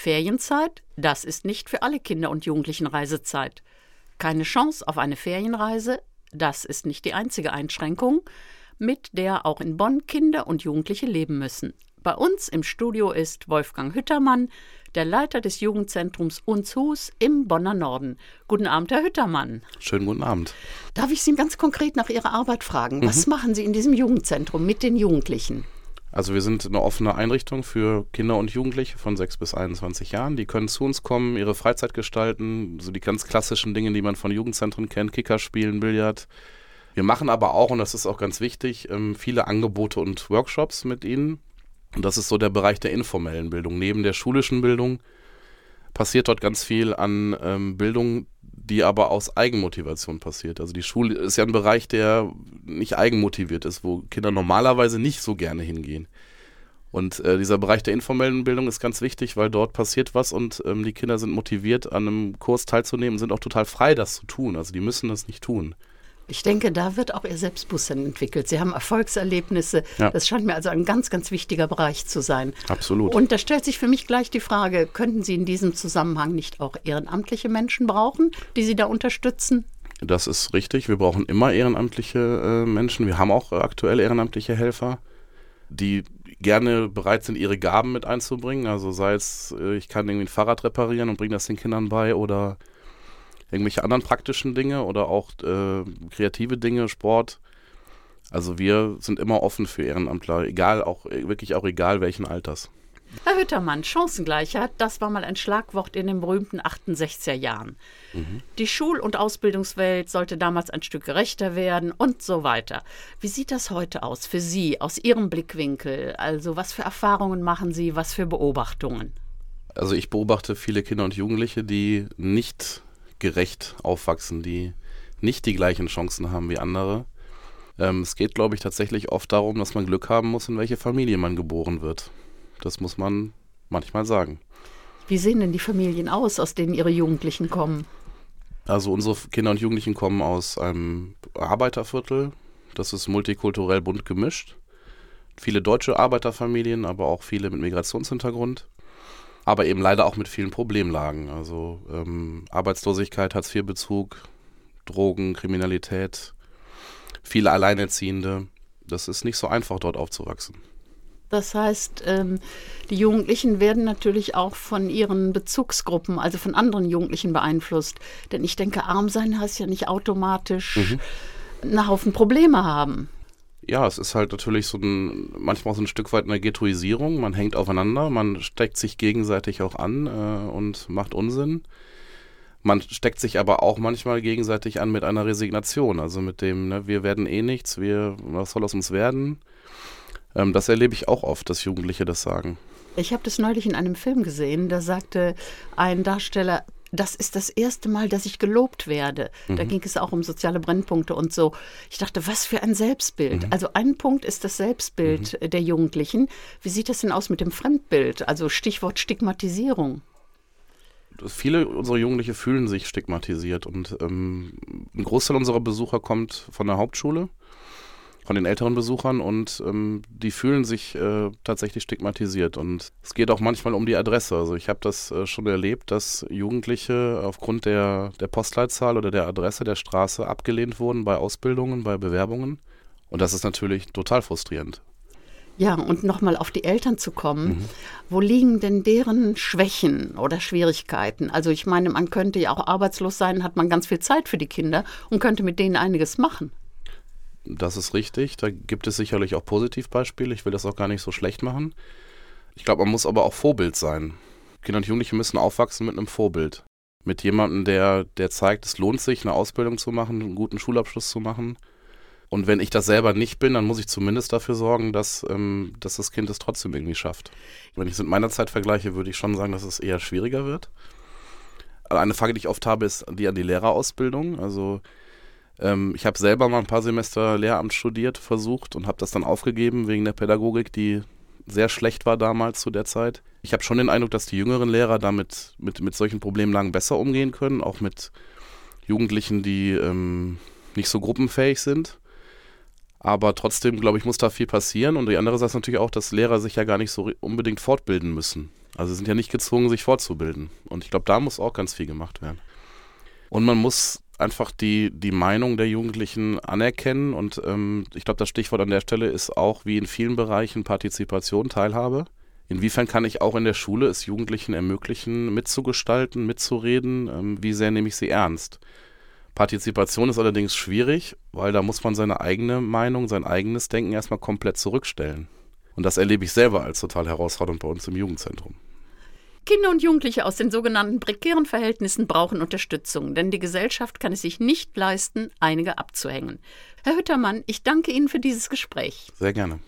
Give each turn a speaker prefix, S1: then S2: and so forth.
S1: Ferienzeit, das ist nicht für alle Kinder und Jugendlichen Reisezeit. Keine Chance auf eine Ferienreise, das ist nicht die einzige Einschränkung, mit der auch in Bonn Kinder und Jugendliche leben müssen. Bei uns im Studio ist Wolfgang Hüttermann, der Leiter des Jugendzentrums Unshus im Bonner Norden. Guten Abend, Herr Hüttermann.
S2: Schönen guten Abend.
S1: Darf ich Sie ganz konkret nach Ihrer Arbeit fragen? Was mhm. machen Sie in diesem Jugendzentrum mit den Jugendlichen?
S2: Also wir sind eine offene Einrichtung für Kinder und Jugendliche von 6 bis 21 Jahren. Die können zu uns kommen, ihre Freizeit gestalten, so die ganz klassischen Dinge, die man von Jugendzentren kennt, Kicker spielen, Billard. Wir machen aber auch, und das ist auch ganz wichtig, ähm, viele Angebote und Workshops mit ihnen. Und das ist so der Bereich der informellen Bildung. Neben der schulischen Bildung passiert dort ganz viel an ähm, Bildung, die aber aus Eigenmotivation passiert. Also die Schule ist ja ein Bereich, der nicht eigenmotiviert ist, wo Kinder normalerweise nicht so gerne hingehen. Und äh, dieser Bereich der informellen Bildung ist ganz wichtig, weil dort passiert was und ähm, die Kinder sind motiviert, an einem Kurs teilzunehmen sind auch total frei, das zu tun. Also die müssen das nicht tun.
S1: Ich denke, da wird auch Ihr Selbstbewusstsein entwickelt. Sie haben Erfolgserlebnisse. Ja. Das scheint mir also ein ganz, ganz wichtiger Bereich zu sein.
S2: Absolut.
S1: Und da stellt sich für mich gleich die Frage, könnten Sie in diesem Zusammenhang nicht auch ehrenamtliche Menschen brauchen, die Sie da unterstützen?
S2: Das ist richtig. Wir brauchen immer ehrenamtliche äh, Menschen. Wir haben auch aktuell ehrenamtliche Helfer, die gerne bereit sind, ihre Gaben mit einzubringen. Also sei es, äh, ich kann irgendwie ein Fahrrad reparieren und bringe das den Kindern bei oder irgendwelche anderen praktischen Dinge oder auch äh, kreative Dinge, Sport. Also wir sind immer offen für Ehrenamtler, egal auch wirklich auch egal welchen Alters.
S1: Herr Hüttermann, Chancengleichheit, das war mal ein Schlagwort in den berühmten 68er Jahren. Mhm. Die Schul- und Ausbildungswelt sollte damals ein Stück gerechter werden und so weiter. Wie sieht das heute aus für Sie, aus Ihrem Blickwinkel? Also was für Erfahrungen machen Sie, was für Beobachtungen?
S2: Also ich beobachte viele Kinder und Jugendliche, die nicht gerecht aufwachsen, die nicht die gleichen Chancen haben wie andere. Ähm, es geht, glaube ich, tatsächlich oft darum, dass man Glück haben muss, in welche Familie man geboren wird. Das muss man manchmal sagen.
S1: Wie sehen denn die Familien aus, aus denen Ihre Jugendlichen kommen?
S2: Also unsere Kinder und Jugendlichen kommen aus einem Arbeiterviertel. Das ist multikulturell bunt gemischt. Viele deutsche Arbeiterfamilien, aber auch viele mit Migrationshintergrund aber eben leider auch mit vielen Problemlagen. Also ähm, Arbeitslosigkeit, Hartz-IV-Bezug, Drogen, Kriminalität, viele Alleinerziehende. Das ist nicht so einfach, dort aufzuwachsen.
S1: Das heißt, ähm, die Jugendlichen werden natürlich auch von ihren Bezugsgruppen, also von anderen Jugendlichen beeinflusst. Denn ich denke, arm sein heißt ja nicht automatisch mhm. einen Haufen Probleme haben
S2: ja, es ist halt natürlich so ein, manchmal so ein Stück weit eine Ghettoisierung. Man hängt aufeinander, man steckt sich gegenseitig auch an äh, und macht Unsinn. Man steckt sich aber auch manchmal gegenseitig an mit einer Resignation, also mit dem, ne, wir werden eh nichts, wir, was soll aus uns werden? Ähm, das erlebe ich auch oft, dass Jugendliche das sagen.
S1: Ich habe das neulich in einem Film gesehen, da sagte ein Darsteller, das ist das erste Mal, dass ich gelobt werde. Mhm. Da ging es auch um soziale Brennpunkte und so. Ich dachte, was für ein Selbstbild. Mhm. Also ein Punkt ist das Selbstbild mhm. der Jugendlichen. Wie sieht das denn aus mit dem Fremdbild? Also Stichwort Stigmatisierung.
S2: Viele unserer Jugendliche fühlen sich stigmatisiert und ähm, ein Großteil unserer Besucher kommt von der Hauptschule von den älteren Besuchern und ähm, die fühlen sich äh, tatsächlich stigmatisiert. Und es geht auch manchmal um die Adresse. Also ich habe das äh, schon erlebt, dass Jugendliche aufgrund der, der Postleitzahl oder der Adresse der Straße abgelehnt wurden bei Ausbildungen, bei Bewerbungen. Und das ist natürlich total frustrierend.
S1: Ja, und nochmal auf die Eltern zu kommen. Mhm. Wo liegen denn deren Schwächen oder Schwierigkeiten? Also ich meine, man könnte ja auch arbeitslos sein, hat man ganz viel Zeit für die Kinder und könnte mit denen einiges machen.
S2: Das ist richtig. Da gibt es sicherlich auch Positivbeispiele. Ich will das auch gar nicht so schlecht machen. Ich glaube, man muss aber auch Vorbild sein. Kinder und Jugendliche müssen aufwachsen mit einem Vorbild. Mit jemandem, der, der zeigt, es lohnt sich, eine Ausbildung zu machen, einen guten Schulabschluss zu machen. Und wenn ich das selber nicht bin, dann muss ich zumindest dafür sorgen, dass, ähm, dass das Kind es trotzdem irgendwie schafft. Wenn ich es mit meiner Zeit vergleiche, würde ich schon sagen, dass es eher schwieriger wird. Eine Frage, die ich oft habe, ist die an die Lehrerausbildung. Also ähm, ich habe selber mal ein paar Semester Lehramt studiert, versucht und habe das dann aufgegeben wegen der Pädagogik, die sehr schlecht war damals zu der Zeit. Ich habe schon den Eindruck, dass die jüngeren Lehrer damit mit, mit solchen Problemlagen besser umgehen können, auch mit Jugendlichen, die ähm, nicht so gruppenfähig sind. Aber trotzdem, glaube ich, muss da viel passieren. Und die andere Sache ist natürlich auch, dass Lehrer sich ja gar nicht so unbedingt fortbilden müssen. Also sie sind ja nicht gezwungen, sich fortzubilden. Und ich glaube, da muss auch ganz viel gemacht werden. Und man muss einfach die, die Meinung der Jugendlichen anerkennen. Und ähm, ich glaube, das Stichwort an der Stelle ist auch wie in vielen Bereichen Partizipation, Teilhabe. Inwiefern kann ich auch in der Schule es Jugendlichen ermöglichen, mitzugestalten, mitzureden? Ähm, wie sehr nehme ich sie ernst? Partizipation ist allerdings schwierig, weil da muss man seine eigene Meinung, sein eigenes Denken erstmal komplett zurückstellen. Und das erlebe ich selber als total herausfordernd bei uns im Jugendzentrum.
S1: Kinder und Jugendliche aus den sogenannten prekären Verhältnissen brauchen Unterstützung, denn die Gesellschaft kann es sich nicht leisten, einige abzuhängen. Herr Hüttermann, ich danke Ihnen für dieses Gespräch.
S2: Sehr gerne.